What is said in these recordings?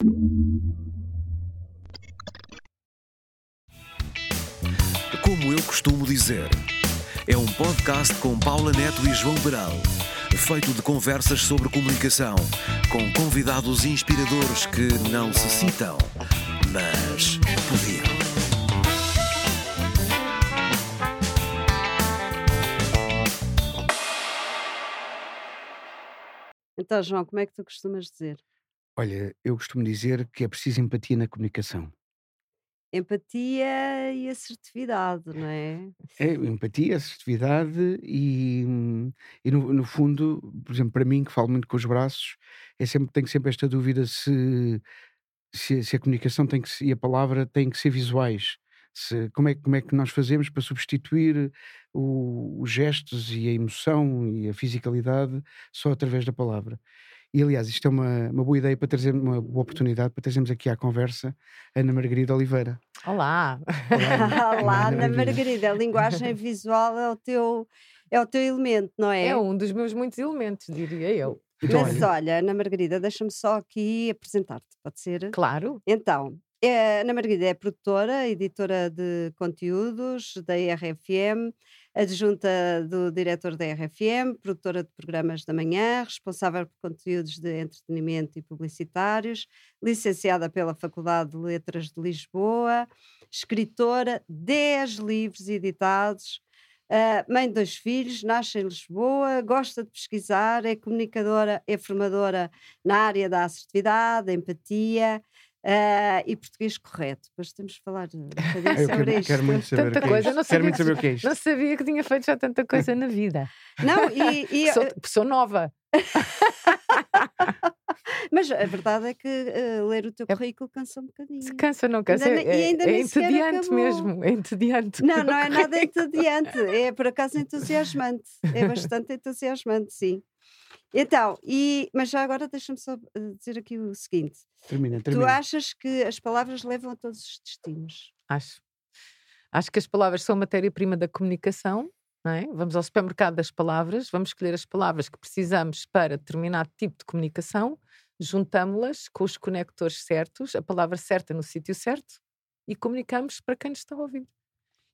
Como eu costumo dizer, é um podcast com Paula Neto e João Beral, feito de conversas sobre comunicação, com convidados inspiradores que não se citam, mas podiam. Então, João, como é que tu costumas dizer? Olha, eu costumo dizer que é preciso empatia na comunicação. Empatia e assertividade, não é? É empatia, assertividade e, hum, e no, no fundo, por exemplo, para mim, que falo muito com os braços, é sempre, tenho sempre esta dúvida se, se, se a comunicação tem que, e a palavra têm que ser visuais. Se, como, é, como é que nós fazemos para substituir o- os gestos e a emoção e a fisicalidade só através da palavra? E aliás, isto é uma, uma boa ideia para trazer uma boa oportunidade para trazermos aqui à conversa a Ana Margarida Oliveira. Olá! Olá, Lá Ana na Margarida. Margarida, a linguagem visual é o teu, é o teu elemento, não é? É um dos meus muitos elementos, diria eu. Então, Mas olha, olha, Ana Margarida, deixa-me só aqui apresentar-te, pode ser? Claro. Então, é, Ana Margarida é produtora, editora de conteúdos da RFM, adjunta do diretor da RFM, produtora de programas da manhã, responsável por conteúdos de entretenimento e publicitários, licenciada pela Faculdade de Letras de Lisboa, escritora, 10 livros editados. ah, mãe de dois filhos, nasce em Lisboa, gosta de pesquisar, é comunicadora, é formadora na área da assertividade, da empatia, ah, e português correto. Depois temos de falar um bocadinho eu sobre quero, isto. quero muito saber Tanta o que é coisa, isto. não Quero muito sabia- saber o que é isto. Não sabia que tinha feito já tanta coisa na vida. Não, e, e, Sou, ah, sou nova. mas a verdade é que ah, ler o teu É- currículo cansa um bocadinho. Se cansa, não cansa. Ainda É, e ainda é sequer entediante acabou. mesmo. É entediante. Não, não é nada entediante, é por acaso entusiasmante. É bastante entusiasmante, sim. Então, e, mas já agora deixa-me só ah, dizer aqui o seguinte: Termina, tu termina. achas que as palavras levam a todos os destinos? Acho. Acho que as palavras são matéria-prima da comunicação. não é? Vamos ao supermercado das palavras, vamos escolher as palavras que precisamos para determinado tipo de comunicação, juntamos-las com os conectores certos, a palavra certa no sítio certo e comunicamos para quem nos está a ouvir.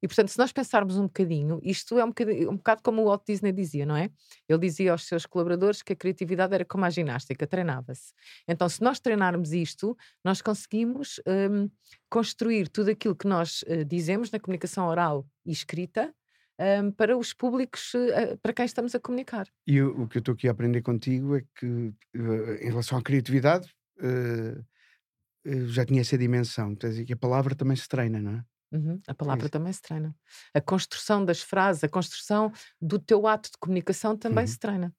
E portanto, se nós pensarmos um bocadinho, isto é um bocadinho, um bocado como o Walt Disney dizia, não é? Ele dizia aos seus colaboradores que a criatividade era como a ginástica, treinava-se. Então, se nós treinarmos isto, nós conseguimos hum, construir tudo aquilo que nós eh, dizemos na comunicação oral e escrita hum, para os públicos eh, para quem estamos a comunicar. E o, o que eu estou aqui a aprender contigo é que, eh, em relação à criatividade, eh, já tinha essa dimensão. Quer dizer, que a palavra também se treina, não é? Uhum, A palavra isso. também se treina. A construção das frases, a construção do teu ato de comunicação também Uhum. se treina.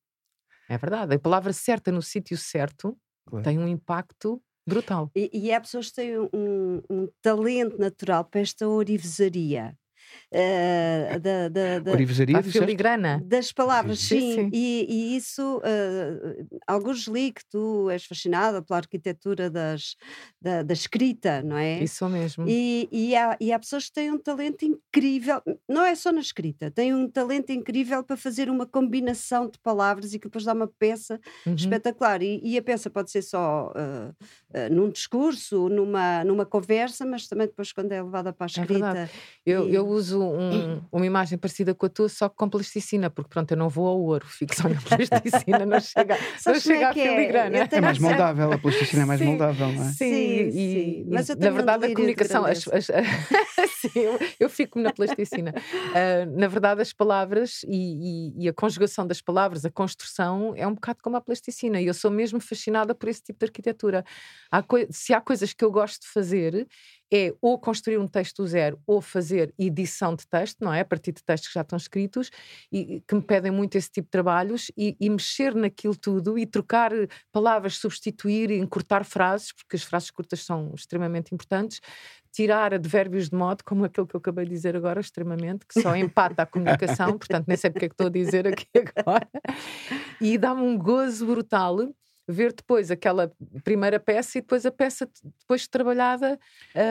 É verdade. A palavra certa no sítio certo Claro. tem um impacto brutal. E, e há pessoas que têm um, um talento natural para esta orivesaria. Ah, da, da, da- Orivesaria, filigrana. das palavras, Sim, sim. sim. E, e isso, ah, alguns li que tu és fascinada pela arquitetura das, da, da escrita, não é? Isso mesmo. E, e, há, e há pessoas que têm um talento incrível, não é só na escrita, têm um talento incrível para fazer uma combinação de palavras e que depois dá uma peça Uhum. espetacular. E, e a peça pode ser só ah, ah, num discurso, numa, numa conversa, mas também depois quando é levada para a É escrita. Eu, E- eu uso um- uma imagem parecida com a tua, só que com plasticina, porque pronto, eu não vou ao ouro, fico só na plasticina, não chega, não como chega é à é? filigrana. É mais moldável, a plasticina é mais Sim. moldável, não é? Sim, Sim, e- sim. e, Mas eu na um verdade a comunicação, as- as- Sim, eu, eu fico na plasticina. Ah, na verdade, as palavras e, e- e a conjugação das palavras, a construção, é um bocado como a plasticina. E eu sou mesmo fascinada por esse tipo de arquitetura. Há se há coisas que eu gosto de fazer, é ou construir um texto do zero ou fazer edição de texto, não é? A partir de textos que já estão escritos e que me pedem muito esse tipo de trabalhos e, e mexer naquilo tudo e trocar eh, palavras, substituir encurtar frases, porque as frases curtas são extremamente importantes, tirar advérbios de modo, como aquele que eu acabei de dizer agora, extremamente, que só empata a comunicação, portanto nem sei porque é que estou a dizer aqui agora, e dá-me um gozo brutal ver depois aquela primeira peça e depois a peça depois trabalhada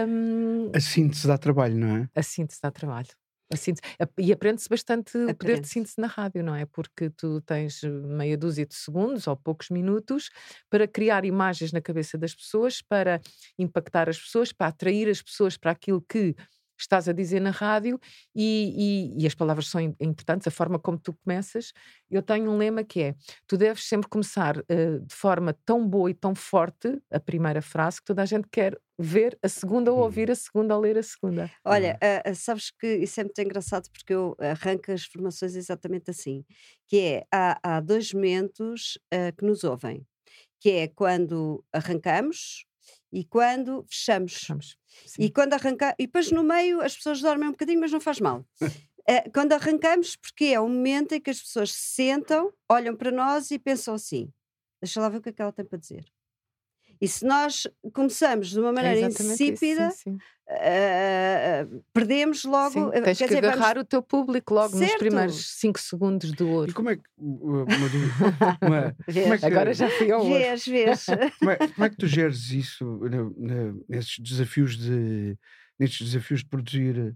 hum, A síntese dá trabalho, não é? a síntese dá trabalho. A síntese. E aprende-se bastante o poder de síntese na rádio, não é? Porque tu tens eh, meia dúzia de segundos ou poucos minutos para criar imagens na cabeça das pessoas, para impactar as pessoas, para atrair as pessoas para aquilo que estás a dizer na rádio e, e- e as palavras são im- importantes, a forma como tu começas. Eu tenho um lema que é: tu deves sempre começar eh, de forma tão boa e tão forte a primeira frase que toda a gente quer ver a segunda ou Uhum. ouvir a segunda ou ler a segunda. Olha, ah, sabes que isso é muito engraçado porque eu arranco as formações exatamente assim, que é, há, há dois momentos ah, que nos ouvem, que é quando arrancamos e quando fechamos. Fechamos. E quando arrancar, e depois no meio as pessoas dormem um bocadinho, mas não faz mal. Eh, quando arrancamos, porque é o momento em que as pessoas se sentam, olham para nós e pensam assim: deixa lá ver o que é que ela tem para dizer. E se nós começamos de uma É maneira isso, insípida, sim, sim. eh, perdemos logo. Sim, eh, tens quer que dizer, vamos- agarrar o teu público logo nos Certo. primeiros 5 segundos do E ouro. como é que. Uma, dúvida, uma- como é que- Agora já fui ao ouro. vês, vês. como, é, como é que tu geres isso na- na- nesses desafios de nestes desafios de produzir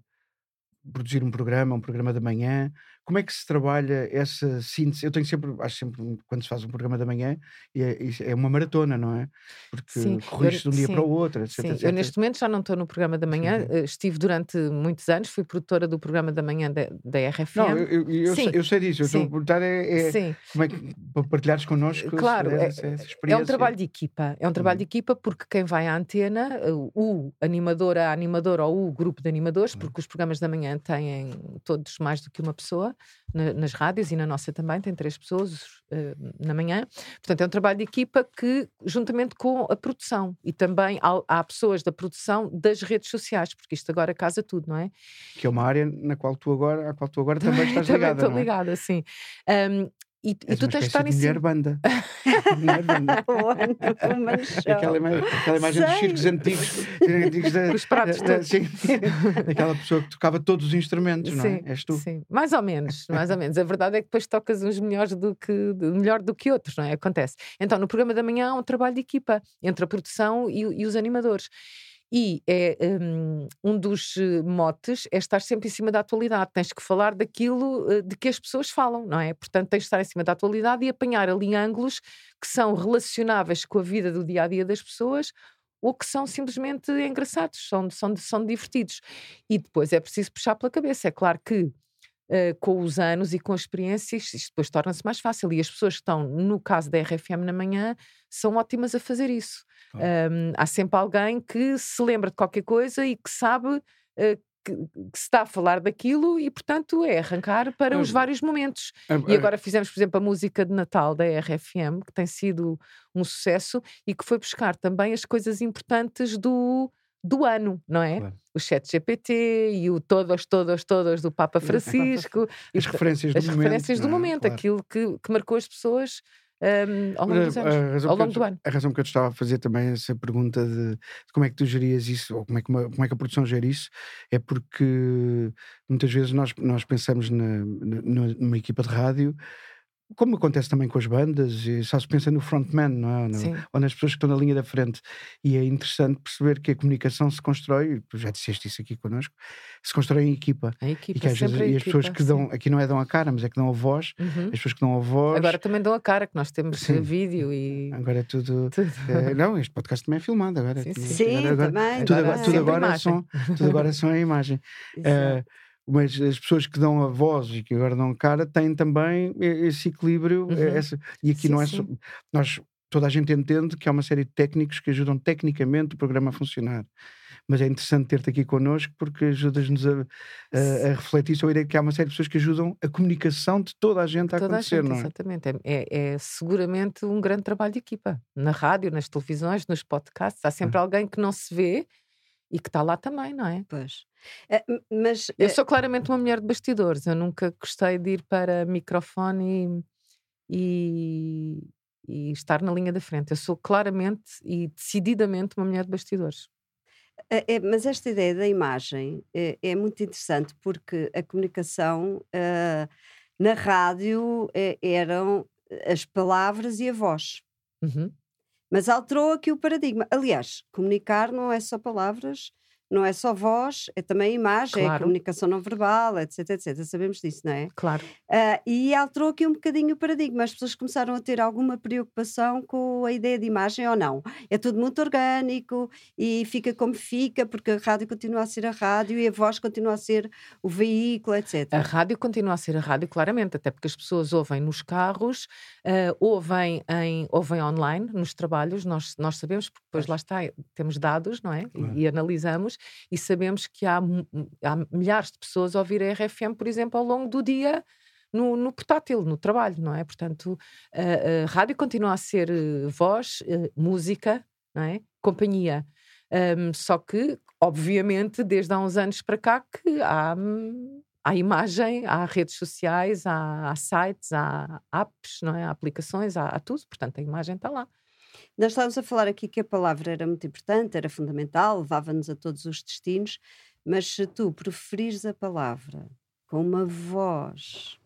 produzir um programa, um programa da manhã? Como é que se trabalha essa síntese? Eu tenho sempre, acho sempre, quando se faz um programa da manhã, é, é uma maratona, não é? Porque Sim, corrige de um dia sim, para o outro, etc. Sim, etc. eu neste momento já não estou no programa da manhã, sim. eh, estive durante muitos anos, fui produtora do programa da manhã da, da RFM. Não, eu, eu, eu eu sei disso. Eu estou a perguntar é, é como é que para partilhares connosco Claro, é- essa, essa é experiência. um trabalho de equipa. É um trabalho Uhum. de equipa porque quem vai à antena, eh, o animador, a animadora ou o grupo de animadores, Claro. porque os programas da manhã têm todos mais do que uma pessoa, na- nas rádios e na nossa também, tem três pessoas eh, na manhã. Portanto, é um trabalho de equipa que, juntamente com a produção, e também há, há pessoas da produção das redes sociais, porque isto agora casa tudo, não é? Que é uma área na qual tu agora, à qual tu agora também estás ligada. estou não é? ligada, sim. Ahm, e, e tu tens de estar em mulher banda. mulher banda. Aquela, ima- aquela imagem dos circos antigos, antigos da, os pratos da- da- sim, daquela pessoa que tocava todos os instrumentos, não é? Sim, És tu. sim. Mais ou menos, mais ou menos. A verdade é que depois tocas uns melhores do que melhor do que outros, não é? Acontece. Então, no programa da manhã há um trabalho de equipa entre a produção e, e os animadores. E é hum, um, dos eh, motes é estar sempre em cima da atualidade. Tens que falar daquilo eh, de que as pessoas falam, não é? Portanto, tens de estar em cima da atualidade e apanhar ali ângulos que são relacionáveis com a vida do dia a dia das pessoas ou que são simplesmente engraçados, são, são, são divertidos. E depois é preciso puxar pela cabeça. É claro que eh, com os anos e com as experiências, isto depois torna-se mais fácil. E as pessoas que estão, no caso da RFM na manhã, são ótimas a fazer isso. Um, há sempre alguém que se lembra de qualquer coisa e que sabe eh, que, que se está a falar daquilo e, portanto, é arrancar para os Pois. vários momentos. A- E a- agora fizemos, por exemplo, a música de Natal da RFM, que tem sido um sucesso e que foi buscar também as coisas importantes do, do ano, não é? Claro. O chat GPT e o todos, todos, todos do Papa Francisco. e as referências do as momento. referências do é? momento, Claro. aquilo que, que marcou as pessoas um, ao longo Mas dos anos, a razão ao que eu longo do ano. A razão que eu te estava a fazer também essa pergunta de, de como é que tu gerias isso, ou como é que, uma- como é que a produção gera isso, é porque muitas vezes nós, nós pensamos na, na- numa equipa de rádio, como acontece também com as bandas, e só se pensa no frontman, não é? Sim. ou nas pessoas que estão na linha da frente. E é interessante perceber que a comunicação se constrói, e já disseste isso aqui connosco, se constrói em equipa. A E equipa, que às vezes e as pessoas que sim. dão, aqui não é dão a cara, mas é que dão a voz, Uhum. as pessoas que dão a voz. Agora também dão a cara, que nós temos Sim. vídeo e. Agora é tudo. tudo. eh, não, este podcast também é filmado agora. Sim, sim. Sim, agora, agora- também. tudo, Agora tudo agora são, tudo agora são a imagem. Exato. Eh, mas as pessoas que dão a voz e que agora dão a cara têm também esse equilíbrio. eh, Uhum. essa- e aqui Sim, não é só. Nós, toda a gente entende que há uma série de técnicos que ajudam tecnicamente o programa a funcionar. Mas é interessante ter-te aqui connosco porque ajudas-nos a, a- a refletir sobre a ideia de que há uma série de pessoas que ajudam a comunicação de toda a gente a Toda a acontecer, gente, não é? exatamente. É, é- é seguramente um grande trabalho de equipa. Na rádio, nas televisões, nos podcasts, há Hum. sempre alguém que não se vê e que está lá também, não é? Pois. Eh, m- mas Eu eh, sou claramente uma mulher de bastidores. Eu nunca gostei de ir para microfone e, e, e estar na linha da frente. Eu sou claramente e decididamente uma mulher de bastidores. É, é, mas esta ideia da imagem é, é muito interessante porque a comunicação ah, na rádio eh, eram as palavras e a voz. Uhum. Mas alterou aqui o paradigma. Aliás, comunicar não é só palavras, não é só voz, é também imagem, é Claro. comunicação não verbal, etc, etc. Sabemos disso, não é? Claro. Ah, e alterou aqui um bocadinho o paradigma. As pessoas começaram a ter alguma preocupação com a ideia de imagem ou não. É tudo muito orgânico e fica como fica, porque a rádio continua a ser a rádio e a voz continua a ser o veículo, etc. A rádio continua a ser a rádio, claramente, até porque as pessoas ouvem nos carros, eh, ouvem, em, ouvem online, nos trabalhos, nós, nós sabemos, porque depois lá está, temos dados, não é? Claro. E, analisamos, e sabemos que há, há milhares de pessoas a ouvir a RFM, por exemplo, ao longo do dia. No, no portátil, no trabalho, não é? Portanto, a, a rádio continua a ser eh, voz, eh, música, não é? Companhia. Ahm, só que, obviamente, desde há uns anos para cá que há, há imagem, há redes sociais, há, há sites, há apps, não é? há aplicações, há, há tudo, portanto a imagem está lá. Nós estávamos a falar aqui que a palavra era muito importante, era fundamental, levava-nos a todos os destinos, mas se tu preferires a palavra com uma voz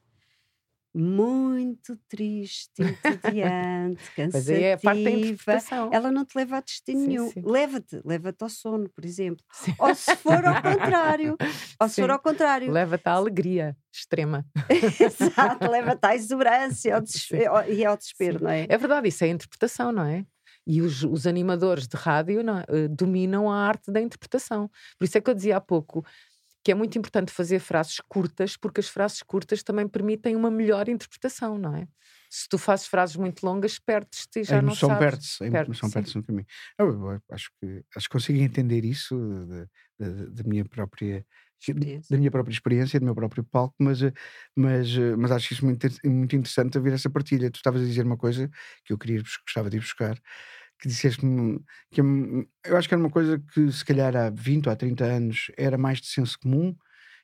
muito triste, entediante, é cansativa, interpretação. ela não te leva a destino Sim, nenhum. Leva-te, leva-te ao sono, por exemplo. Sim. Ou se for ao contrário, ou se for ao contrário, Leva-te à alegria extrema. exato, leva-te à exuberância ao e ao desespero, não é? É verdade, isso é a interpretação, não é? E os, os animadores de rádio não é? Eh, dominam a arte da interpretação. Por isso é que eu dizia há pouco que é muito importante fazer frases curtas, porque as frases curtas também permitem uma melhor interpretação, não é? Se tu fazes frases muito longas, perdes-te e já a não sabes. perde-se, a emoção perde-se no caminho. Eu, eu acho que acho que consigo entender isso da minha própria Experiência. da minha própria experiência, do meu próprio palco, mas, eh, mas, eh, mas acho isso muito, muito interessante haver essa partilha. Tu estavas a dizer uma coisa que eu queria gostava de ir buscar, que disseste-me que é eu acho que era uma coisa que se calhar há 20 ou há 30 anos era mais de senso comum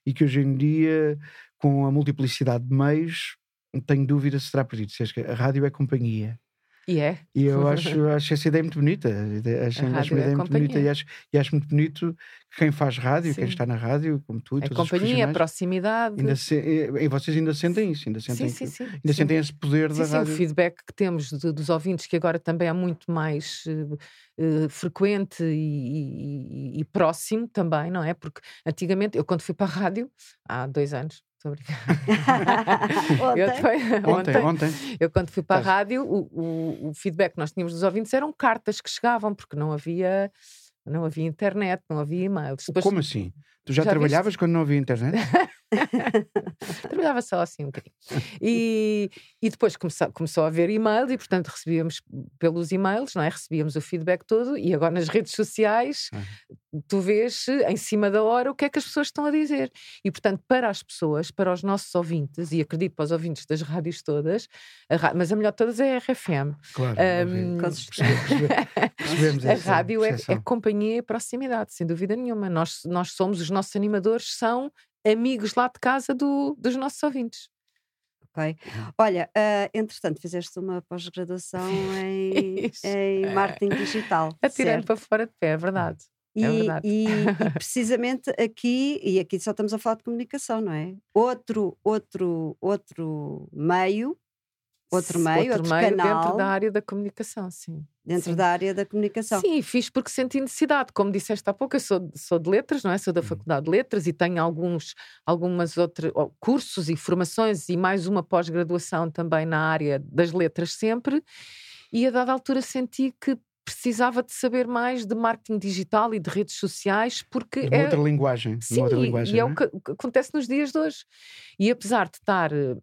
e que hoje em dia, com a multiplicidade de meios, tenho dúvida se será perdido. Disseste que a rádio é companhia. E é. E eu acho, acho essa ideia muito bonita. Acho, acho rádio uma é ideia muito bonita e acho, e acho muito bonito que quem faz rádio, quem Sim. está na rádio, como tu A os companhia, a proximidade. ainda se, e e vocês ainda sentem isso, ainda sentem, sim, sim, sim. ainda sentem esse poder da sim, o rádio. feedback que temos de- dos ouvintes, que agora também é muito mais eh, eh, frequente e, e- e próximo também, não é? Porque antigamente, eu quando fui para a rádio, há dois anos, estou brincar. Eu, Ontem, foi- Ontem, ontem. eu quando fui para a rádio, o, o- o feedback que nós tínhamos dos ouvintes eram cartas que chegavam, porque não havia, não havia internet, não havia e-mails. Depois Como assim? Tu já, Já trabalhavas quando não havia internet? Trabalhava só assim um bocadinho. E, e depois começou, começou a haver e-mails e, portanto, recebíamos pelos e-mails, não é? Recebíamos o feedback todo e agora nas redes sociais tu vês em cima da hora o que é que as pessoas estão a dizer. E, portanto, para as pessoas, para os nossos ouvintes, e acredito para os ouvintes das rádios todas, a mas a melhor de todas é a RFM. Claro. Percebe- percebe- Percebemos A rádio é, é companhia e proximidade, sem dúvida nenhuma. Nós, nós somos, os nossos animadores são amigos lá de casa do- dos nossos ouvintes. ok. Olha, ah, entretanto, fizeste uma pós-graduação em, em marketing digital. Atirando certo? para fora de pé, é verdade. E, É verdade. e- e precisamente aqui, e aqui só estamos a falar de comunicação, não é? Outro, outro, outro meio, outro meio, outro, meio canal dentro da área da comunicação, sim. dentro sim. da área da comunicação. Sim, fiz porque senti necessidade. Como disseste há pouco, eu sou, de- sou de letras, não é? Sou da Faculdade de Letras e tenho alguns algumas outros cursos e formações e mais uma pós-graduação também na área das letras sempre. E a dada altura senti que precisava de saber mais de marketing digital e de redes sociais porque Uma é, outra linguagem. Sim, uma outra e- linguagem. e é o que, o que acontece nos dias de hoje. E apesar de estar eh,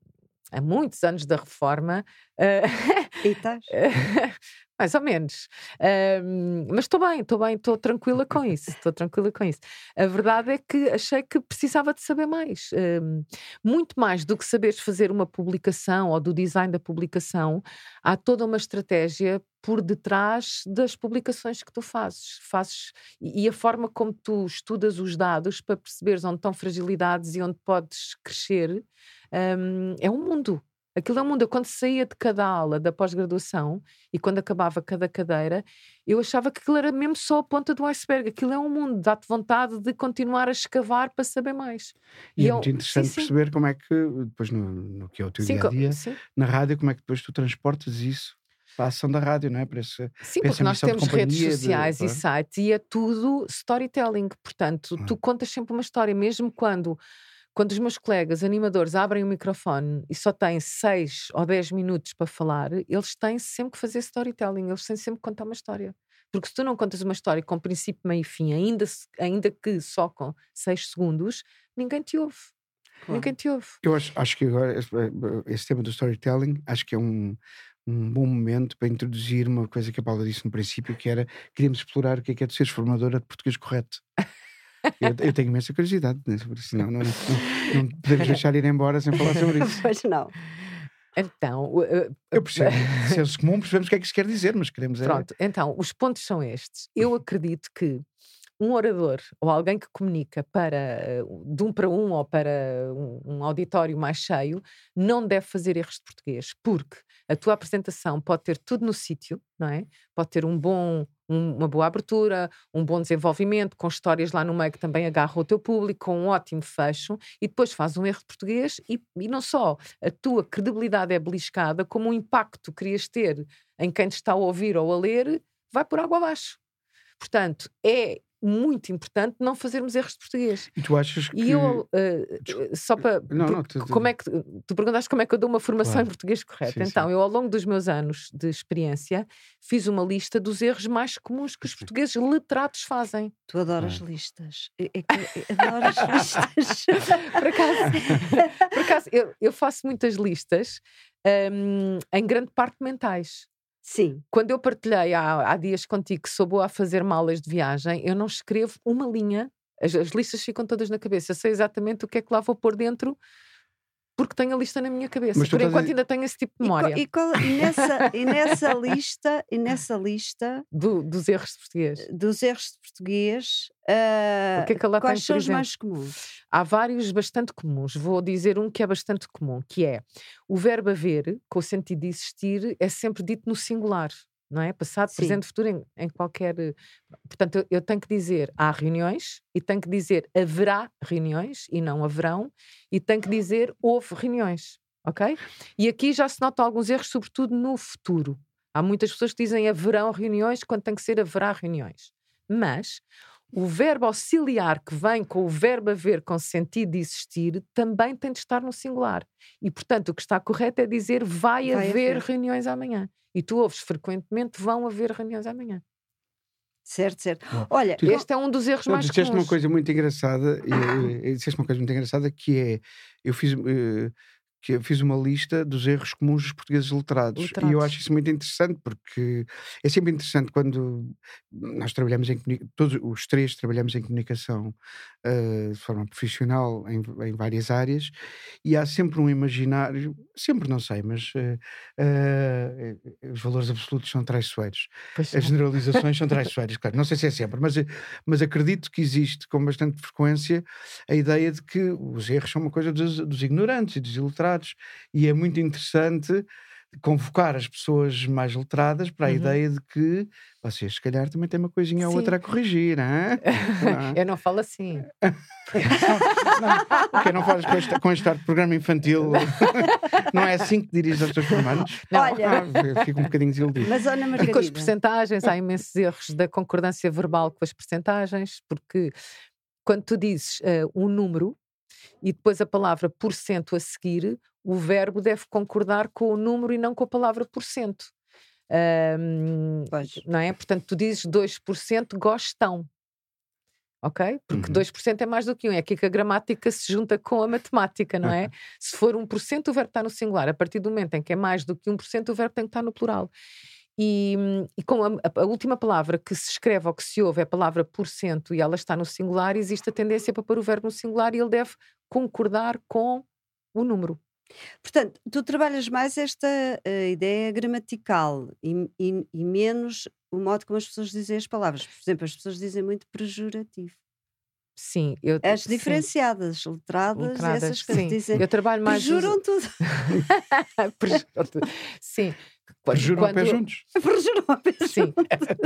há muitos anos da reforma, eh, E estás? mais ou menos, Ahm, mas estou bem, estou bem, estou tranquila com isso, estou tranquila com isso. A verdade é que achei que precisava de saber mais, Ahm, muito mais do que saberes fazer uma publicação ou do design da publicação, há toda uma estratégia por detrás das publicações que tu fazes. fazes e a forma como tu estudas os dados para perceberes onde estão fragilidades e onde podes crescer hum, é um mundo. Aquilo é um mundo. Eu, quando saía de cada aula da pós-graduação e quando acabava cada cadeira, eu achava que aquilo era mesmo só a ponta do iceberg. Aquilo é um mundo. Dá-te vontade de continuar a escavar para saber mais. E é eu- muito interessante sim, sim. perceber como é que, depois no, no que é o teu Sim, dia a dia, sim. na rádio, como é que depois tu transportas isso para a ação da rádio, não é? Para esse, Sim, para porque nós temos redes companhia, de- sociais e sites e é tudo storytelling. Portanto, Hum. tu contas sempre uma história, mesmo quando, quando os meus colegas animadores abrem o microfone e só têm 6 ou 10 minutos para falar, eles têm sempre que fazer storytelling, eles têm sempre que contar uma história. Porque se tu não contas uma história com princípio, meio e fim, ainda, ainda que só com 6 segundos, ninguém te ouve. Claro. Ninguém te ouve. Eu acho, acho que agora esse, eh, esse tema do storytelling acho que é um, um bom momento para introduzir uma coisa que a Paula disse no princípio, que era queríamos explorar o que é que é de seres formadora de português correto. Eu, eu tenho imensa curiosidade né, sobre isso. Não, não, não, não podemos deixar ir embora sem falar sobre isso. Pois não. Então, Eu percebo, senso comum, percebemos o que é que isso quer dizer, mas queremos é. Pronto, então, os pontos são estes. Eu acredito que um orador ou alguém que comunica para de um para um ou para um, um auditório mais cheio não deve fazer erros de português, porque a tua apresentação pode ter tudo no sítio, não é? Pode ter um bom, um- uma boa abertura, um bom desenvolvimento, com histórias lá no meio que também agarram o teu público, com um ótimo fecho, e depois faz um erro de português e, e não só a tua credibilidade é beliscada, como o impacto que querias ter em quem te está a ouvir ou a ler vai por água abaixo. Portanto, é muito importante não fazermos erros de português. E tu achas que. E eu, eh, Desculpa. só para. Não, não, tu- como é que, tu perguntaste como é que eu dou uma formação Claro. em português correto. Sim, então, sim. eu, ao longo dos meus anos de experiência, fiz uma lista dos erros mais comuns que os Sim. portugueses letrados fazem. Tu adoras Ah. listas. É é que eu adoro as listas. Por acaso, por acaso eu, eu faço muitas listas, hum, em grande parte mentais. Sim. Quando eu partilhei há, há dias contigo que sou boa a fazer malas de viagem, eu não escrevo uma linha. As, as listas ficam todas na cabeça. Eu sei exatamente o que é que lá vou pôr dentro, porque tenho a lista na minha cabeça. Mas Por a enquanto dizer- ainda tenho esse tipo de E, qual- memória e qual- e nessa, e nessa lista, e nessa lista do- dos erros de português. dos erros de português, O que é que ela tem, quais por são os mais comuns? Há vários bastante comuns. Vou dizer um que é bastante comum, que é o verbo haver, com o sentido de existir, é sempre dito no singular. Não é? Passado, Sim. presente, futuro, em, em qualquer. eh, Portanto, eu, eu tenho que dizer há reuniões e tenho que dizer haverá reuniões e não haverão, e tenho que dizer houve reuniões. Ok? E aqui já se notam alguns erros, sobretudo no futuro. Há muitas pessoas que dizem haverão reuniões quando tem que ser haverá reuniões. Mas o verbo auxiliar que vem com o verbo haver com sentido de existir também tem de estar no singular. E, portanto, o que está correto é dizer vai, Vai haver, haver. reuniões amanhã. E tu ouves frequentemente vão haver reuniões amanhã. Certo, certo. Bom, Olha, tu- Este é um dos erros Não, mais disseste comuns. uma coisa muito engraçada, e, e, disseste uma coisa muito engraçada que é, eu fiz, eh, que eu fiz uma lista dos erros comuns dos portugueses letrados. E eu Letrados. acho isso muito interessante porque é sempre interessante quando nós trabalhamos em todos os três trabalhamos em comunicação eh, de forma profissional em, em várias áreas e há sempre um imaginário, sempre não sei, mas eh, eh, os valores absolutos são traiçoeiros. Pois As generalizações são traiçoeiras, claro. Não sei se é sempre, mas, mas acredito que existe com bastante frequência a ideia de que os erros são uma coisa dos, dos ignorantes e dos iletrados. E é muito interessante convocar as pessoas mais letradas para a Uhum. ideia de que vocês, se calhar, também têm uma coisinha ou Sim. outra a corrigir. Não. Eu não falo assim. Não, porque não fazes com este, com este arte de programa infantil? não é assim que diriges aos teus comandos? Não. Olha. Ah, fico um bocadinho desiludido. mas Ana E com as Margarida, percentagens, há imensos erros da concordância verbal com as percentagens, porque quando tu dizes eh, um número e depois a palavra por cento a seguir, o verbo deve concordar com o número e não com a palavra por cento. Pois. não é? Portanto, tu dizes 2% gostam. Ok? Porque Uhum. 2% é mais do que um. É aqui que a gramática se junta com a matemática, não é? Se for 1%, o verbo está no singular. A partir do momento em que é mais do que 1%, o verbo tem que estar no plural. E, e com a, a- última palavra que se escreve ou que se ouve é a palavra por cento e ela está no singular, existe a tendência para pôr o verbo no singular e ele deve concordar com o número. portanto, tu trabalhas mais esta eh, ideia gramatical e, e- e menos o modo como as pessoas dizem as palavras. Por exemplo, as pessoas dizem muito pejorativo. Sim, eu As sim, diferenciadas, letradas, letradas, essas que sim. dizem. Eu trabalho mais. os- Prejuram tudo. Sim. Quando- Juram a pé quando- juntos. Sim,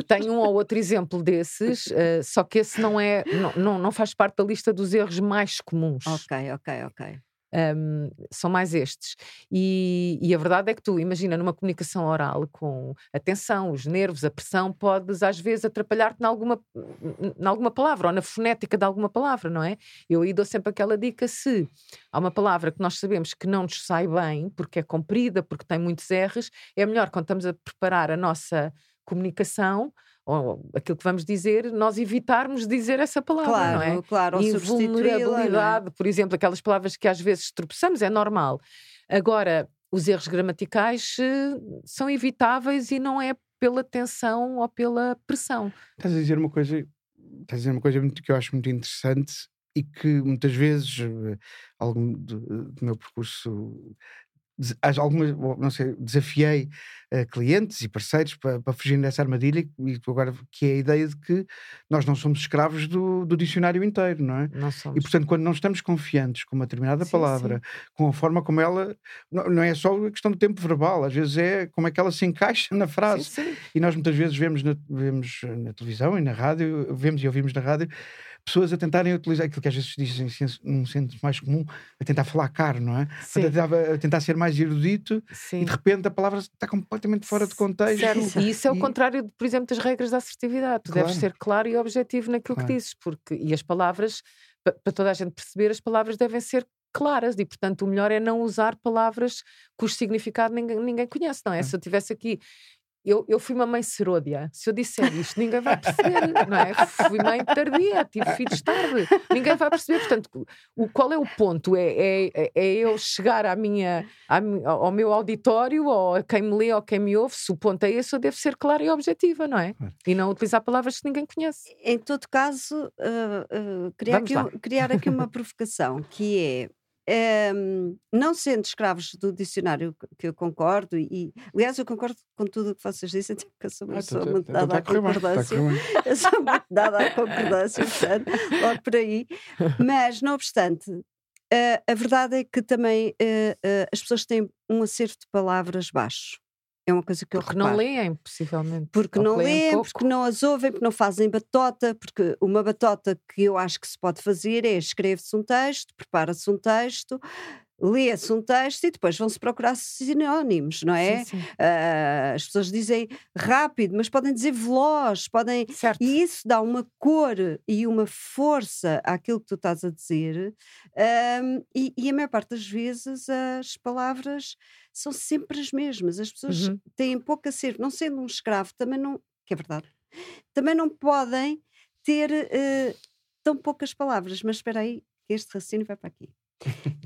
tenho um ou outro exemplo desses, eh, só que esse não é, não, não, não faz parte da lista dos erros mais comuns. Ok, ok, ok. Um, são mais estes. E, e, a verdade é que tu, imagina, numa comunicação oral com a tensão, os nervos, a pressão, podes às vezes atrapalhar-te alguma, alguma palavra ou na fonética de alguma palavra, não é? Eu aí dou sempre aquela dica: se há uma palavra que nós sabemos que não nos sai bem, porque é comprida, porque tem muitos R's, é melhor quando estamos a preparar a nossa comunicação ou aquilo que vamos dizer, nós evitarmos dizer essa palavra, claro, não é? Claro, Invulnerabilidade, é? por exemplo, aquelas palavras que às vezes tropeçamos, é normal. Agora, os erros gramaticais eh, são evitáveis e não é pela tensão ou pela pressão. Estás a dizer uma coisa, estás a dizer uma coisa que eu acho muito interessante e que muitas vezes, eh, algum do, do meu percurso algumas, não sei, desafiei uh, clientes e parceiros para, para fugirem dessa armadilha e agora que é a ideia de que nós não somos escravos do, do dicionário inteiro, não é? Não somos. E portanto, quando não estamos confiantes com uma determinada sim, palavra, sim. com a forma como ela, não, não, é só a questão do tempo verbal, às vezes é como é que ela se encaixa na frase. Sim, e nós muitas vezes vemos na, vemos na televisão e na rádio, vemos e ouvimos na rádio pessoas a tentarem utilizar aquilo que às vezes dizem num sentido mais comum, a tentar falar caro, não é? A tentar, a tentar, ser mais erudito Sim. e de repente a palavra está completamente fora de contexto. Certo. E isso é o e... contrário, por exemplo, das regras da assertividade. Tu claro. deves ser claro e objetivo naquilo claro. que dizes, porque e as palavras, para toda a gente perceber, as palavras devem ser claras e, portanto, o melhor é não usar palavras cujo significado ninguém, ninguém conhece, não é? Se eu tivesse aqui eu, eu fui uma mãe seródia. Se eu disser isto, ninguém vai perceber, não é? Fui mãe tardia, tive filhos tarde. Ninguém vai perceber. Portanto, o, qual é o ponto? É, é, é eu chegar à minha, à, ao meu auditório, ou a quem me lê, ou quem me ouve. Se o ponto é esse, eu devo ser clara e objetiva, não é? E não utilizar palavras que ninguém conhece. Em todo caso, uh, uh, criar, aqui, criar aqui uma provocação, que é um, não sendo escravos do dicionário, que eu concordo, e aliás, eu concordo com tudo o que vocês dizem, até porque eu sou uma ah, pessoa muito dada à concordância. Eu sou muito dada à concordância, portanto, logo por aí. Mas, não obstante, uh, a verdade é que também uh, uh, as pessoas têm um acervo de palavras baixo. É uma coisa que eu Porque reparo. não leem, possivelmente. Porque não leem, um porque não as ouvem, porque não fazem batota, porque uma batota que eu acho que se pode fazer é escreve-se um texto, prepara-se um texto, lê-se um texto e depois vão-se procurar sinónimos, não é? Sim, sim. Uh, as pessoas dizem rápido, mas podem dizer veloz, podem. Certo. E isso dá uma cor e uma força àquilo que tu estás a dizer. Uh, e, e, a maior parte das vezes as palavras são sempre as mesmas. As pessoas uhum. têm pouco a ser, não sendo um escravo, também não. que é verdade. Também não podem ter uh, tão poucas palavras, mas espera aí, que este raciocínio vai para aqui.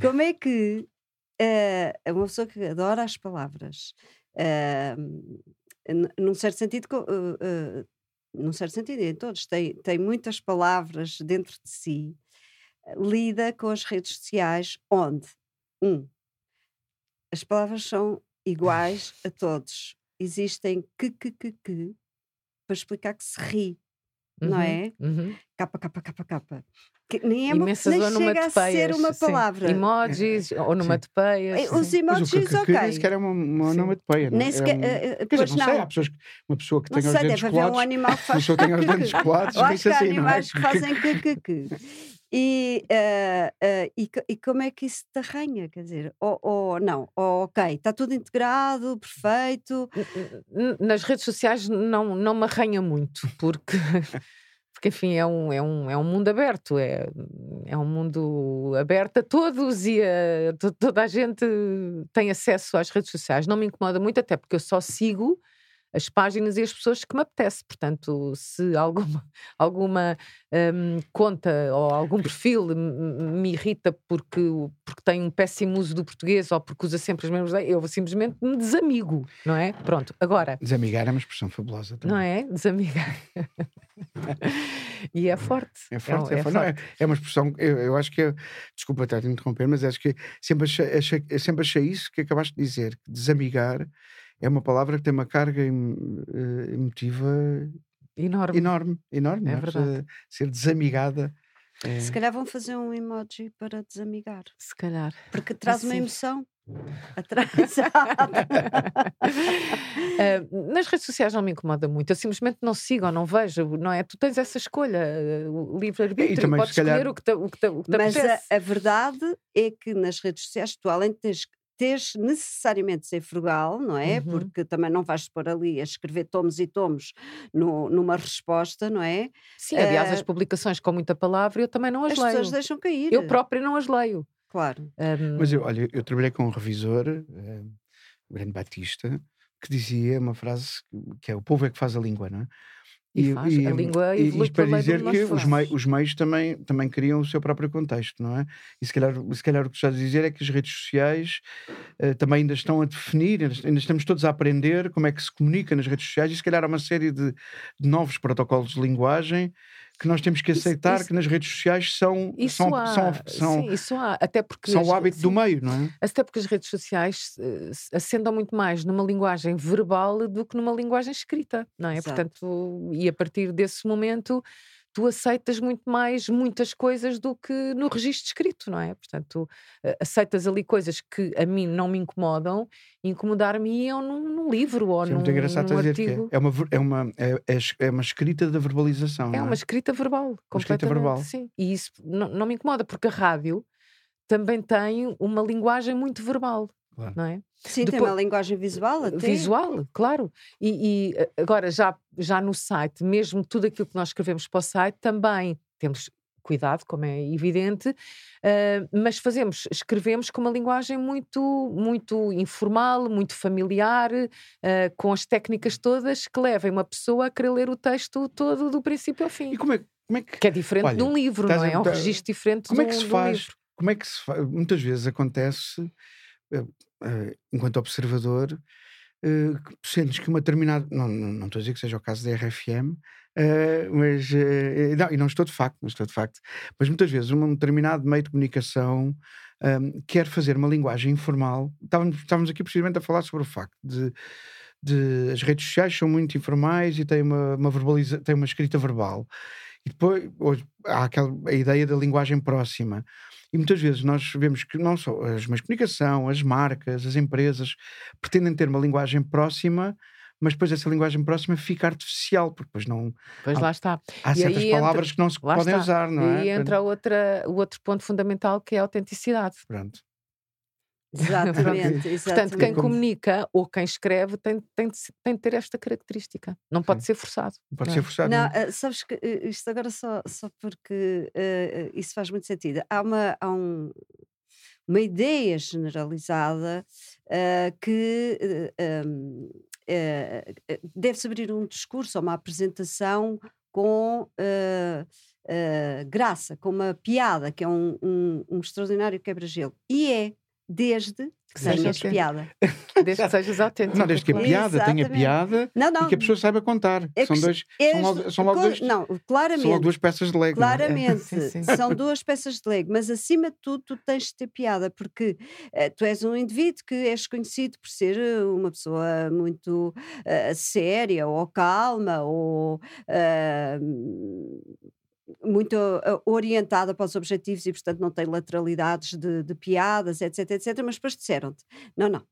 Como é que uh, uma pessoa que adora as palavras, uh, num certo sentido, uh, num certo sentido, em todos, tem, tem muitas palavras dentro de si, lida com as redes sociais, onde, um, as palavras são iguais a todos. Existem que, que, que, que, para explicar que se ri, uhum, não é? Uhum. Capa, capa, capa, capa. Que nem é Imensas nem chega a ser uma palavra. Sim. Emojis, é. onomatopeias. Os emojis, Mas o que, ok. Nem sequer é uma, uma onomatopeia. Nem sequer, é um, uh, quer dizer, não, não, sei, há pessoas que, uma pessoa que tem os dentes colados. Um animal que faz uma pessoa tem os dentes colados, diz assim, animais que fazem que, que, que. E, uh, uh, e, e, como é que isso te arranha? Quer dizer, ou, ou não, ou ok, está tudo integrado, perfeito. Nas redes sociais não, não me arranha muito, porque porque enfim é um, é um, é um mundo aberto, é, é um mundo aberto a todos e a, toda a gente tem acesso às redes sociais. Não me incomoda muito, até porque eu só sigo as páginas e as pessoas que me apetece. Portanto, se alguma, alguma um, conta ou algum perfil me irrita porque, porque tem um péssimo uso do português ou porque usa sempre as mesmas, eu simplesmente me desamigo, não é? Pronto, agora. Desamigar é uma expressão fabulosa também. Não é? Desamigar. e é forte. É forte, é, é, é, forte. Não, é, é, uma expressão, eu, eu acho que é, desculpa estar a interromper, mas acho que sempre achei, achei, sempre achei isso que acabaste de dizer, que desamigar é uma palavra que tem uma carga eh, emotiva enorme. Enorme, enorme. É verdade. Ser desamigada. É... Se calhar vão fazer um emoji para desamigar. Se calhar. Porque traz assim. uma emoção. Atrasada. Uh, nas redes sociais não me incomoda muito. Eu simplesmente não sigo ou não vejo, não é? Tu tens essa escolha, uh, o livre-arbítrio, também, podes calhar- escolher o que te, o que te, o que te Mas a, a verdade é que nas redes sociais tu, além de teres, teres necessariamente de ser frugal, não é? Uhum. Porque também não vais pôr ali a escrever tomos e tomos no- numa resposta, não é? Sim, aliás, eh, as publicações com muita palavra eu também não as, As leio. pessoas deixam cair. Eu própria não as leio. Claro. Um, Mas eu, olha, eu trabalhei com um revisor, eh, o grande Batista, que dizia uma frase que é o povo é que faz a língua, não é? E faz, a língua e isto para dizer que os, mei- os meios também, também criam o seu próprio contexto, não é? E se calhar, se calhar o que estás a dizer é que as redes sociais eh, também ainda estão a definir, ainda ainda estamos todos a aprender como é que se comunica nas redes sociais e se calhar há uma série de, de novos protocolos de linguagem que nós temos que Isso- aceitar isso- que nas redes sociais são, Isso são, há, são, são, sim, isso há, até porque são as- o hábito do sim, meio, não é? Até porque as redes sociais eh, ascendam muito mais numa linguagem verbal do que numa linguagem escrita, não é? Exato. Portanto, e a partir desse momento tu aceitas muito mais muitas coisas do que no registro escrito, não é? Portanto, eh, aceitas ali coisas que a mim não me incomodam, incomodar-me-iam num, num livro ou Isso é num, muito engraçado num dizer que é. artigo. É uma, é, uma, é, é é uma escrita da verbalização. É não uma escrita verbal, Uma escrita completamente, verbal. sim. E isso não, não me incomoda, porque a rádio também tem uma linguagem muito verbal, Claro. não é? Sim, tem Depois- uma linguagem visual até. Visual, claro. E, e, eh, agora, já, já no site, mesmo tudo aquilo que nós escrevemos para o site, também temos cuidado, como é evidente, eh, mas fazemos, escrevemos com uma linguagem muito, muito informal, muito familiar, eh, com as técnicas todas que levem uma pessoa a querer ler o texto todo do princípio ao fim. E como é, como é que Que é diferente Olha, de um livro, não é? É um registro diferente como é de que um, se de um faz? livro. Como é que se faz? Muitas vezes acontece, eh, eh, enquanto observador, eh, que tu sentes que uma determinada. Não, não, não estou a dizer que seja o caso da RFM, eh, mas. eh, não, e não estou de facto, não estou de facto. Mas muitas vezes um determinado meio de comunicação ahm, quer fazer uma linguagem informal. Estávamos, estávamos aqui precisamente a falar sobre o facto de. de- as redes sociais são muito informais e têm uma, uma verbaliza, têm uma escrita verbal. E depois hoje, há aquela, a ideia da linguagem próxima. E muitas vezes nós vemos que não só as meios de comunicação, as marcas, as empresas pretendem ter uma linguagem próxima, mas depois essa linguagem próxima fica artificial, porque depois não Pois Ah, lá está. há E certas aí entra- palavras que não se podem está. usar, não e é? aí entra outra, o outro ponto fundamental que é a autenticidade. Pronto. Exatamente, exatamente. Portanto, quem Como- comunica ou quem escreve tem, tem, de, tem de ter esta característica. Não pode Sim. ser forçado. Não pode não ser é? forçado. Não, não é? ah, sabes que eh, isto agora só, só porque eh, isso faz muito sentido. Há uma, há um- uma ideia generalizada que eh, um, eh, eh, deve-se abrir um discurso ou uma apresentação com ah, graça, com uma piada, que é um, um- um extraordinário quebra-gelo. E é desde que seja tenhas autêntico. piada. Desde que sejas autêntico. Não, desde que a piada tenha Exatamente. piada Não, e não. que a pessoa saiba contar. é são, dois, és- são, logo, são, logo dois, Não, são claramente. logo duas peças de Lego. é? Claramente, Sim, sim. são duas peças de Lego, mas acima de tudo tu tens de ter piada, porque eh, tu és um indivíduo que és conhecido por ser eh, uma pessoa muito eh, séria ou calma ou ah, muito ah, orientada para os objetivos e portanto não tem lateralidades de, de piadas, etc, etc, mas depois disseram-te, não, não,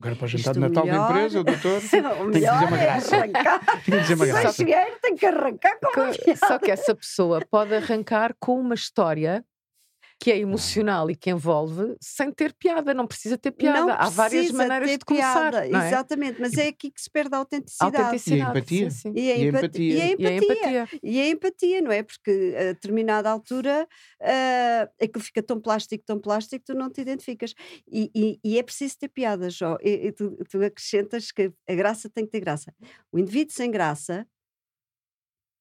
Agora para o jantar de Natal da melhor- empresa, o doutor o que dizer melhor uma é graça. arrancar, tinha de dizer uma se graça. chegar tem que arrancar com uma Que- piada. Só que essa pessoa pode arrancar com uma história que é emocional e que envolve sem ter piada, não precisa ter piada. Não Há várias maneiras ter de começar. piada, não é? Exatamente, mas é aqui que se perde a A autenticidade. autenticidade. E a empatia. sim, sim. E a, E a empati- empatia. e a empatia. E a empatia, não é? Porque a determinada altura ah, aquilo fica tão plástico, tão plástico, tu não te identificas. E, e- e é preciso ter piadas, ó. E, e tu, tu acrescentas que a graça tem que ter graça. O indivíduo sem graça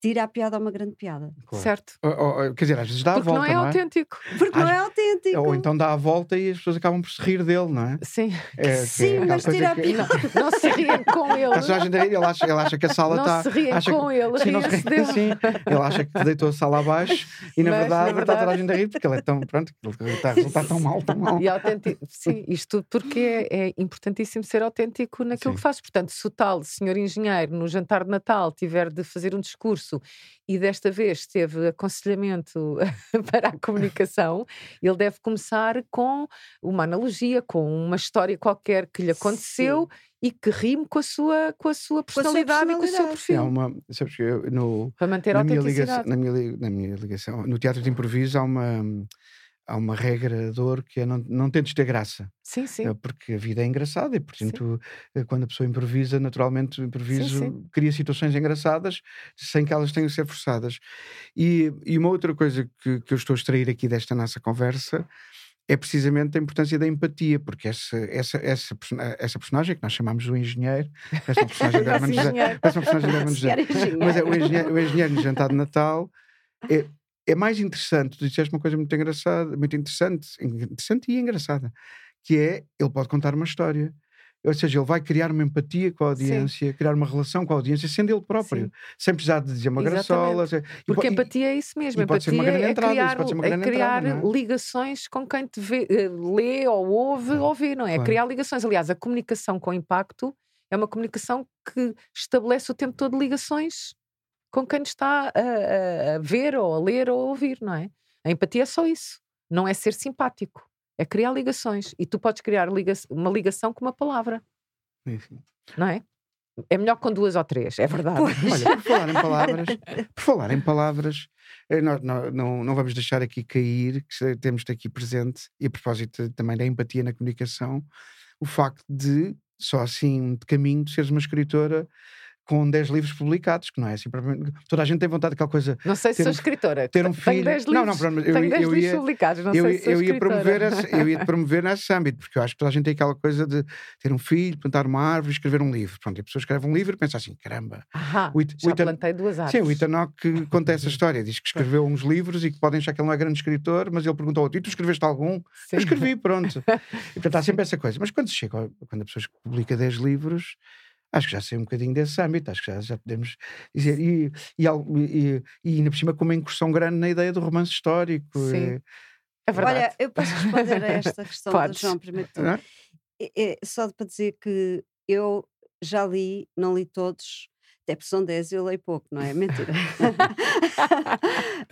tira a piada a uma grande piada. Claro. Certo. Ou- ou- Quer dizer, às vezes dá Porque a volta, não é autêntico. Porque não Às- é autêntico. Ou então dá a volta e as pessoas acabam por se rir dele, não é? Sim. É, que é Sim, mas tira a que- piada. Não, não se riem com ele. A dele, ele acha, ele acha que a sala Não está. se riem acha com que, ele, sim, não se riem, dele. sim. Ele acha que deitou a sala abaixo e na Mas, na verdade está toda a gente a rir porque ele é tão. Pronto, ele está a resultar tão mal, tão mal. E autêntico, sim, isto tudo porque é, é importantíssimo ser autêntico naquilo Sim. que faz. Portanto, se o tal senhor engenheiro no jantar de Natal tiver de fazer um discurso curso e desta vez teve aconselhamento para a comunicação, ele deve começar com uma analogia, com uma história qualquer que lhe aconteceu Sim. e que rime com a sua, com a sua Com a sua personalidade, e com o seu personalidade. perfil. Há uma, sabes que eu, no, Para manter a minha ligação, na, minha, na minha ligação, no teatro de improviso há uma, há uma regra de ouro que é não, não tentes ter graça. Sim, sim. É porque a vida é engraçada e, portanto, eh, quando a pessoa improvisa, naturalmente o improviso sim. cria situações engraçadas sem que elas tenham que ser forçadas. E, e uma outra coisa que, que eu estou a extrair aqui desta nossa conversa é precisamente a importância da empatia, porque essa, essa, essa, essa personagem que nós chamamos o engenheiro, parece uma personagem da Hermano Esse José, engenheiro. parece uma personagem da Hermano José. Senhora engenheira. Mas é, o, engenheiro, o engenheiro no jantar de Natal é, é mais interessante. Tu disseste uma coisa muito engraçada, muito interessante, interessante e engraçada, que é ele pode contar uma história. Ou seja, ele vai criar uma empatia com a Sim. audiência, criar uma relação com a audiência, sendo ele próprio, Sim. sem precisar de dizer uma graçola. Porque po- e- empatia é isso mesmo. pode ser Empatia uma grande é entrada, criar, pode ser uma é criar entrada, é? ligações com quem te vê, eh, lê ou ouve Claro, ou vê, não é? claro. Criar ligações. Aliás, a comunicação com impacto é uma comunicação que estabelece o tempo todo ligações com quem nos está a, a- ver ou a ler ou a ouvir, não é? A empatia é só isso. Não é ser simpático. É criar ligações. E tu podes criar liga- uma ligação com uma palavra, Enfim. não é? É melhor com duas ou três, é verdade. Pois. Olha, por falar em palavras, por falar em palavras, eh, nós não, não, não vamos deixar aqui cair, que temos aqui presente, e a propósito também da empatia na comunicação, o facto de, só assim de caminho, de seres uma escritora com 10 livros publicados, que não é assim, toda a gente tem vontade daquela coisa, Não sei se sou um- escritora. ter um Tenho filho. 10 Não, não, livros, pronto, eu tenho ia- 10 eu livros ia- publicados. Não eu, sei se eu ia promover esse, eu ia promover nesse âmbito, porque eu acho que toda a gente tem aquela coisa de ter um filho, plantar uma árvore, escrever um livro. Pronto, e a pessoa escreve um livro e pensa assim, caramba, Ahá, O It- o já Itan- plantei duas árvores. Sim, o Itanok conta essa história. Diz que escreveu uns livros e que podem achar que ele não é grande escritor, mas ele perguntou ao outro: e tu escreveste algum? Sim. Eu escrevi, pronto. E portanto há sempre essa coisa. Mas quando se chega, quando a pessoa publica 10 livros, acho que já sei um bocadinho desse âmbito, acho que já, já podemos dizer. E, e, e, e ainda por cima, com uma incursão grande na ideia do romance histórico. Sim. eh, É verdade. Olha, eu posso responder a esta questão do. João primeiro de tudo. não é? É- é só para dizer que eu já li, não li todos, até porque são 10 e eu leio pouco, não é? Mentira.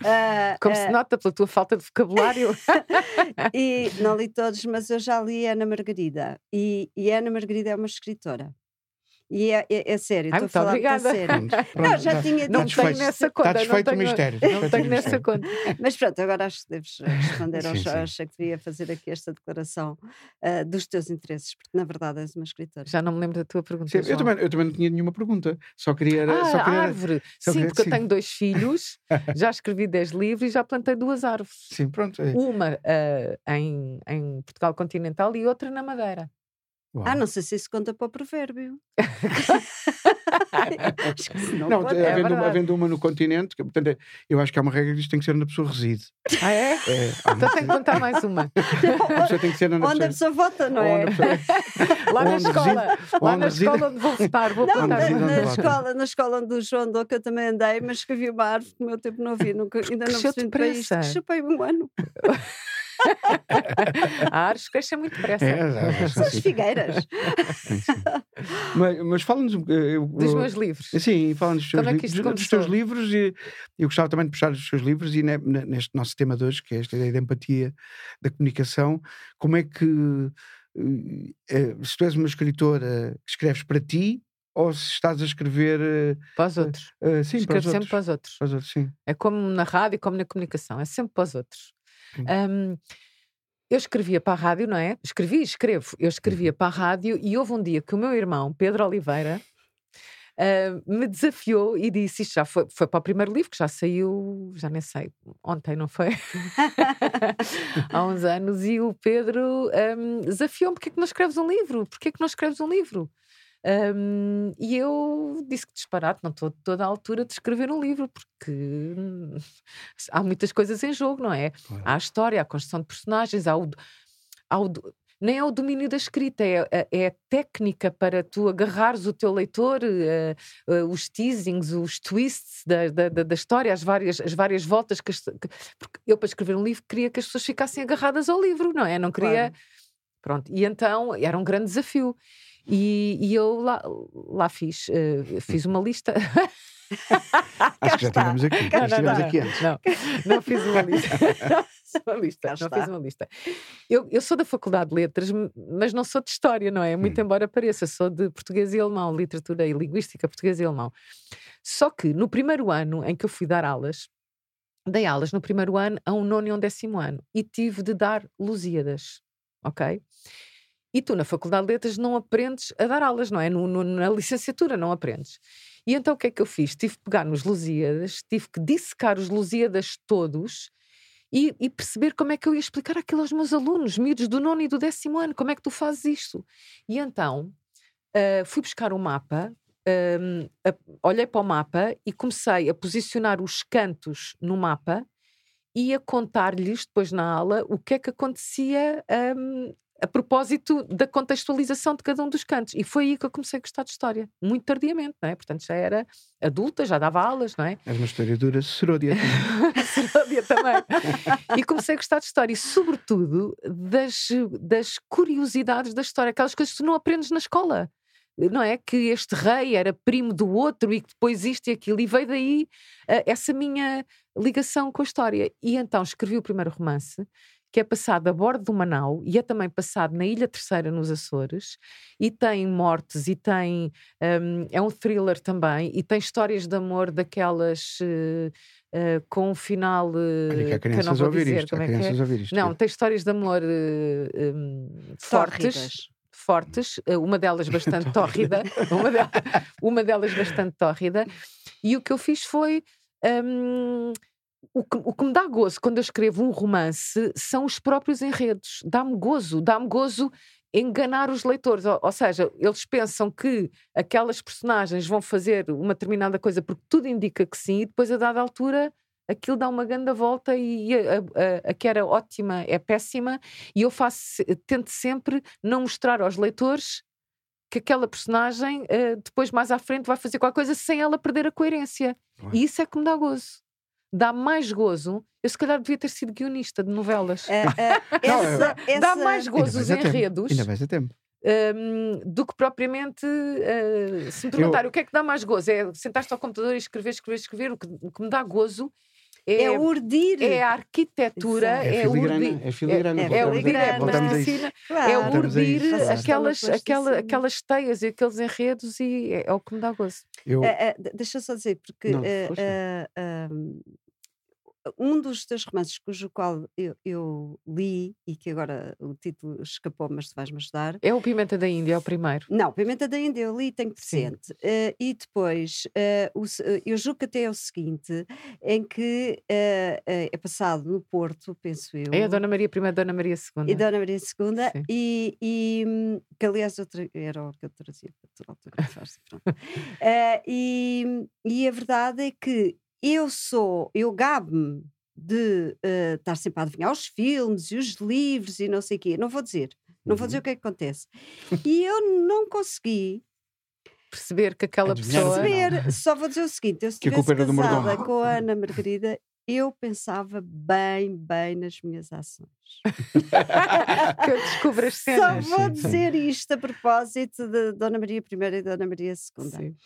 Ah, Como ah, se nota pela tua falta de vocabulário. e não li todos, mas eu já li Ana Margarida. E, e Ana Margarida é uma escritora. E é, é, é sério, estou a falar obrigada. sério. Pronto, Não, já tinha não dito tenho desfeito. nessa Está conta. não desfeito o tenho, mistério. não tenho nessa conta. Mas pronto, agora acho que deves responder ao Sim, sim. Achei que devia fazer aqui esta declaração ah, dos teus interesses, porque na verdade és uma escritora. Já não me lembro da tua pergunta. Sim, eu, também, eu também não tinha nenhuma pergunta. Só queria. era- Ah, só a queria árvore. só Sim, queria- porque sim. eu tenho dois filhos, já escrevi 10 livros e já plantei duas árvores. Sim, pronto. é. Uma ah, em, em Portugal continental e outra na Madeira. Uau. Ah, não sei se isso conta para o provérbio. Acho que se não, Não, é havendo, uma, havendo uma no continente, que, portanto, é- eu acho que há uma regra que diz que tem que ser onde a pessoa reside. Ah, é? É, Então tenho que contar mais uma. a pessoa tem que ser onde a Onde a pessoa. vota, não é? pessoa- Lá na escola. reside- Lá na reside- escola onde vou votar. Vou Não, na, na escola, na escola onde o João andou, que eu também andei, mas escrevi uma árvore que no meu tempo não havia, nunca, ainda não percebi isto. depressa. que um ano. A árvores crescem muito depressa. É, São as figueiras. sim, sim. Mas, mas fala-nos. Dos eu- meus livros. Sim, fala-nos dos, é dos- dos teus livros e eu gostava também de puxar os teus livros e ne- ne- neste nosso tema de hoje, que é esta ideia da empatia, da comunicação, como é que eh, eh, se tu és uma escritora que escreves para ti ou se estás a escrever eh, Para os outros. eh, sim, para Escrevo os sempre outros. para os outros. Para os outros, sim. É como na rádio, como na comunicação, é sempre para os outros. Sim. Hum, eu escrevia para a rádio, não é? Escrevi escrevo. Eu Uhum. escrevia para a rádio e houve um dia que o meu irmão, Pedro Oliveira, ah, me desafiou e disse: Isto já foi, foi para o primeiro livro, que já saiu, já nem sei, ontem, não foi? Há uns anos. E o Pedro hum, desafiou-me: Porquê que não escreves um livro? Porquê que não escreves um livro? Hum, e eu disse que disparate, não estou toda a altura de escrever um livro, porque hum, há muitas coisas em jogo, não é? Claro. Há a história, há a construção de personagens, há o, há o nem é o domínio da escrita, é, a- é a técnica para tu agarrares o teu leitor, eh, eh, os teasings, os twists da, da, da- história, as várias, as várias voltas que, que- Porque eu, para escrever um livro, queria que as pessoas ficassem agarradas ao livro, não é? Não queria. Claro. Pronto, e então era um grande desafio. E, e eu lá, lá fiz, eh, fiz uma lista. Acho que já estivemos aqui. Já estivemos não, aqui antes. não, não fiz uma lista. Não uma lista. Cá Não está. fiz uma lista. Eu, eu sou da Faculdade de Letras, mas não sou de História, não é? Muito Hum. embora pareça, sou de Português e Alemão, Literatura e Linguística, Português e Alemão. Só que no primeiro ano em que eu fui dar aulas, dei aulas no primeiro ano a um nono e um décimo ano e tive de dar Lusíadas, ok? E tu na Faculdade de Letras não aprendes a dar aulas, não é? No- no- na licenciatura não aprendes. E então o que é que eu fiz? Tive que pegar nos Lusíadas, tive que dissecar os Lusíadas todos e, e perceber como é que eu ia explicar aquilo aos meus alunos, miúdos do nono e do décimo ano, como é que tu fazes isto? E então ah, fui buscar o mapa, ahm, a- olhei para o mapa e comecei a posicionar os cantos no mapa e a contar-lhes depois na aula o que é que acontecia ahm, a propósito da contextualização de cada um dos cantos. E foi aí que eu comecei a gostar de história, muito tardiamente, não é? Portanto, já era adulta, já dava aulas, não é? És uma história dura, seródia também. Seródia também. E comecei a gostar de história, e sobretudo das, das curiosidades da história, aquelas coisas que tu não aprendes na escola. Não é? Que este rei era primo do outro e que depois isto e aquilo, e veio daí eh, essa minha ligação com a história. E então escrevi o primeiro romance, que é passado a bordo de uma nau e é também passado na Ilha Terceira, nos Açores, e tem mortes, e tem. hum, é um thriller também, e tem histórias de amor daquelas. eh, eh, com um final eh, Olha que eu não vou ouvir dizer isto. Como é que é. ouvir isto. Não, tem histórias de amor eh, hum, fortes, fortes, eh, uma delas bastante tórrida, uma, de- uma delas bastante tórrida, e o que eu fiz foi. hum, o que, o que me dá gozo quando eu escrevo um romance são os próprios enredos. Dá-me gozo, dá-me gozo enganar os leitores. Ou, ou seja, eles pensam que aquelas personagens vão fazer uma determinada coisa porque tudo indica que sim, e depois a dada altura aquilo dá uma grande volta e a, a- a que era ótima é péssima, e eu faço, tento sempre não mostrar aos leitores que aquela personagem eh, depois mais à frente vai fazer qualquer coisa sem ela perder a coerência. Claro. E isso é que me dá gozo. Dá mais gozo. Eu se calhar devia ter sido guionista de novelas. Eh, eh, Não, essa, Dá essa- mais gozo os enredos Ainda vais a tempo. hum, do que propriamente eh, se me perguntar o que é que dá mais gozo. É sentar-te ao computador e escrever, escrever, escrever. O que, o que me dá gozo é, é urdir. é a arquitetura. É é, filigrana. urdir. É filigrana. é É filigrana. urdir, plasticina, Claro. é a urdir aquelas, aquela, aquelas teias e aqueles enredos e é, é o que me dá gozo. Eu, Eh, eh, de- deixa eu só dizer, porque Não, ahm, um dos teus romances, cujo qual eu, eu li e que agora o título escapou, mas tu vais-me ajudar. É o Pimenta da Índia, é o primeiro. Não, Pimenta da Índia eu li, tenho presente. Eh, e depois, eh, o eh, eu julgo que até é o seguinte, em que eh, é passado no Porto, penso eu. É a Dona Maria I a Dona Maria II. E Dona Maria II, Sim. e, e que aliás eu tra- era o que eu trazia para tu autografar pronto. E, e a verdade é que eu sou, eu gabo-me de eh, estar sempre a adivinhar os filmes e os livros e não sei o quê. Não vou dizer, não vou dizer Uhum. o que é que acontece. E eu não consegui Perceber que aquela Adivinhar pessoa. Não. perceber, só vou dizer o seguinte: eu se Que a estivesse culpa era do casada com a Ana Margarida, eu pensava bem, bem nas minhas ações. que eu descubro as Só cenas. vou sim, sim. dizer isto a propósito de Dona Maria I e Dona Maria II. Sim.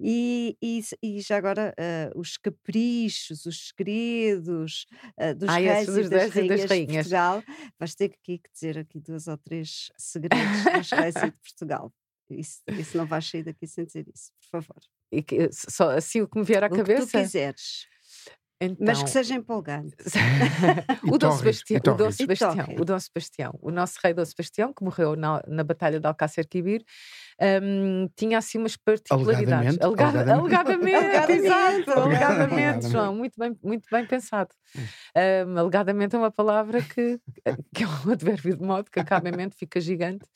E, e, e já agora ah, os caprichos, os segredos ah, dos reis e das e das rainhas de rainhas. Portugal. Vais ter aqui que dizer aqui duas ou três segredos dos reis e de Portugal. Isso, isso não vais sair daqui sem dizer isso, por favor. E que- só assim o que me vier à o que tu cabeça. quiseres, Então, mas que seja empolgante. O Dom Sebastião, o Dom Sebastião, o Dom Sebastião, o nosso rei Dom Sebastião, que morreu na, na Batalha de Alcácer Quibir, hum, tinha assim umas particularidades. Alegadamente, Alega- alegadamente. alegadamente, Alegadamente. exato, alegadamente, Alegadamente. João, muito bem, muito bem pensado. Hum, alegadamente é uma palavra que, que é um advérbio de modo que acaba em mente, fica gigante.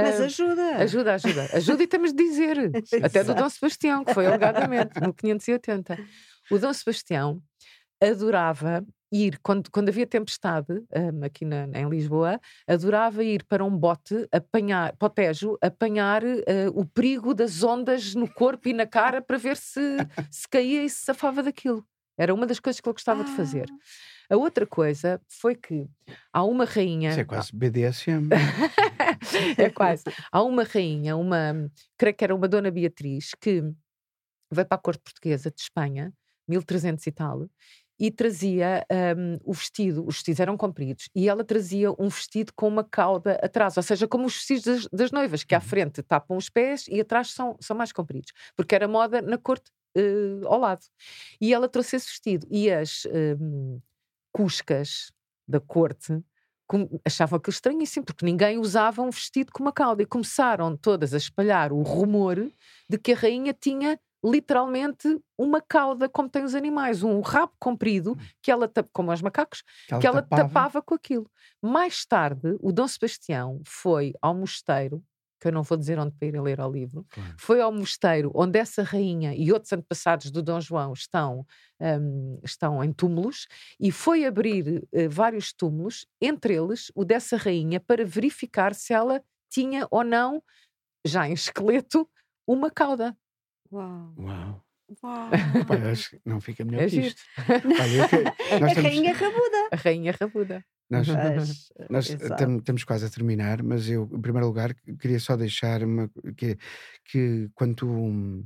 Mas Hum, ajuda. Ajuda, ajuda. Ajuda e temos de dizer. Até do. Dom Sebastião, que foi alegadamente no 580. O Dom Sebastião adorava ir, quando, quando havia tempestade, hum, aqui na- em Lisboa, adorava ir para um bote, apanhar, para o Tejo, apanhar eh, o perigo das ondas no corpo e na cara para ver se, se caía e se safava daquilo. Era uma das coisas que ele gostava de fazer. A outra coisa foi que há uma rainha. Isso é quase BDSM. é quase. Há uma rainha, uma, creio que era uma Dona Beatriz, que veio para a corte portuguesa de Espanha, 1300 e tal, e trazia um, o vestido, os vestidos eram compridos, e ela trazia um vestido com uma cauda atrás, ou seja, como os vestidos das, das noivas, que à uhum. frente tapam os pés e atrás são, são mais compridos, porque era moda na corte uh, ao lado. E ela trouxe esse vestido, e as um, cuscas da corte achavam aquilo estranhíssimo, porque ninguém usava um vestido com uma cauda, e começaram todas a espalhar o rumor de que a rainha tinha literalmente uma cauda, como tem os animais, um rabo comprido, hum. que ela, como os macacos, que ela, que ela tapava. tapava. com aquilo. Mais tarde, o Dom Sebastião foi ao mosteiro, que eu não vou dizer onde para ir a ler ao livro, claro. foi ao mosteiro onde essa rainha e outros antepassados do Dom João estão, um, estão em túmulos, e foi abrir uh, vários túmulos, entre eles o dessa rainha, para verificar se ela tinha ou não, já em esqueleto, uma cauda. Uau! Uau! Uau. Pá, acho que não fica melhor é que isto. Olha, a estamos... rainha rabuda. A rainha rabuda. Nós, nós estamos quase a terminar, mas eu, em primeiro lugar, queria só deixar uma, que, que quando tu,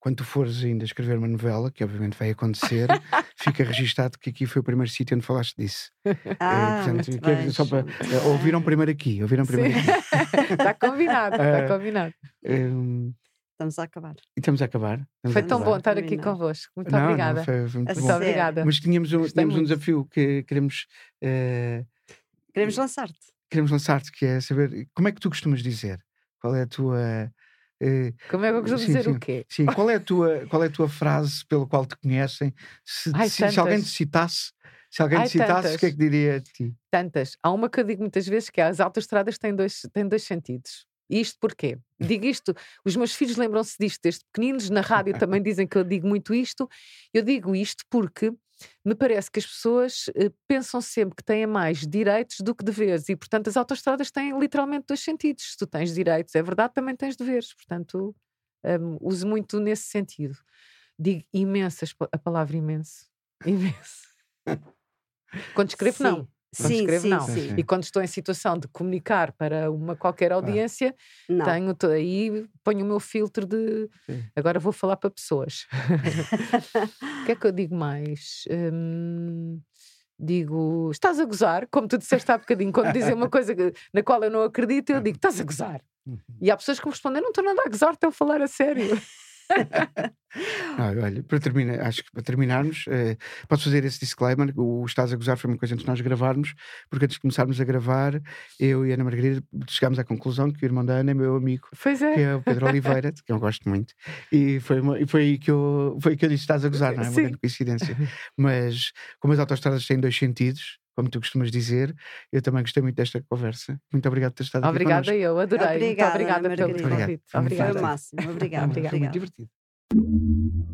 quando tu fores ainda escrever uma novela, que obviamente vai acontecer, fica registado que aqui foi o primeiro sítio onde falaste disso. Ah, é, portanto, que, só para, ouviram primeiro aqui, ouviram primeiro Sim. aqui. está combinado, está combinado. Um, Estamos a acabar. E estamos a acabar. Estamos foi a tão bom estar aqui convosco. Muito não, obrigada. Não, foi, foi muito, muito obrigada. Mas tínhamos um, tínhamos um desafio que queremos. Uh, queremos lançar-te. Queremos lançar-te, que é saber como é que tu costumas dizer? Qual é a tua. Uh, como é que eu costumo sim, dizer sim, o quê? Sim, qual é, a tua, qual é a tua frase pela qual te conhecem? Se, Ai, se, se alguém te citasse, se alguém Ai, te citasse, tantas. o que é que diria de ti? Tantas. Há uma que eu digo muitas vezes que é, as autoestradas têm dois, têm dois sentidos. Isto porquê? Digo isto, os meus filhos lembram-se disto desde pequeninos, na rádio também dizem que eu digo muito isto. Eu digo isto porque me parece que as pessoas uh, pensam sempre que têm mais direitos do que deveres e, portanto, as autoestradas têm literalmente dois sentidos. Se tu tens direitos, é verdade, também tens deveres. Portanto, um, uso muito nesse sentido. Digo imensas, a palavra imenso. Imenso. Quando escrevo, Sim. não. Sim, escrevo, sim, não. Sim. E quando estou em situação de comunicar para uma qualquer audiência, tenho aí ponho o meu filtro de agora vou falar para pessoas. O que é que eu digo mais? Hum, digo, estás a gozar, como tu disseste há bocadinho, quando dizem uma coisa na qual eu não acredito, eu digo, estás a gozar. Uhum. E há pessoas que me respondem, não estou nada a gozar, estou a falar a sério. ah, olha, para terminar, acho que para terminarmos, eh, posso fazer esse disclaimer. O Estás a Gozar foi uma coisa antes de nós gravarmos, porque antes de começarmos a gravar, eu e a Ana Margarida chegámos à conclusão que o irmão da Ana é meu amigo, é. que é o Pedro Oliveira, que eu gosto muito. E foi, uma, e foi aí que eu, foi que eu disse: Estás a gozar, não é? Uma grande coincidência. Mas como as autostradas têm dois sentidos, como tu costumas dizer. Eu também gostei muito desta conversa. Muito obrigado por ter estado obrigada aqui. Obrigada, eu adorei. Obrigada, Muito obrigada pelo convite. Obrigada. Foi o máximo. Obrigada. Foi muito divertido.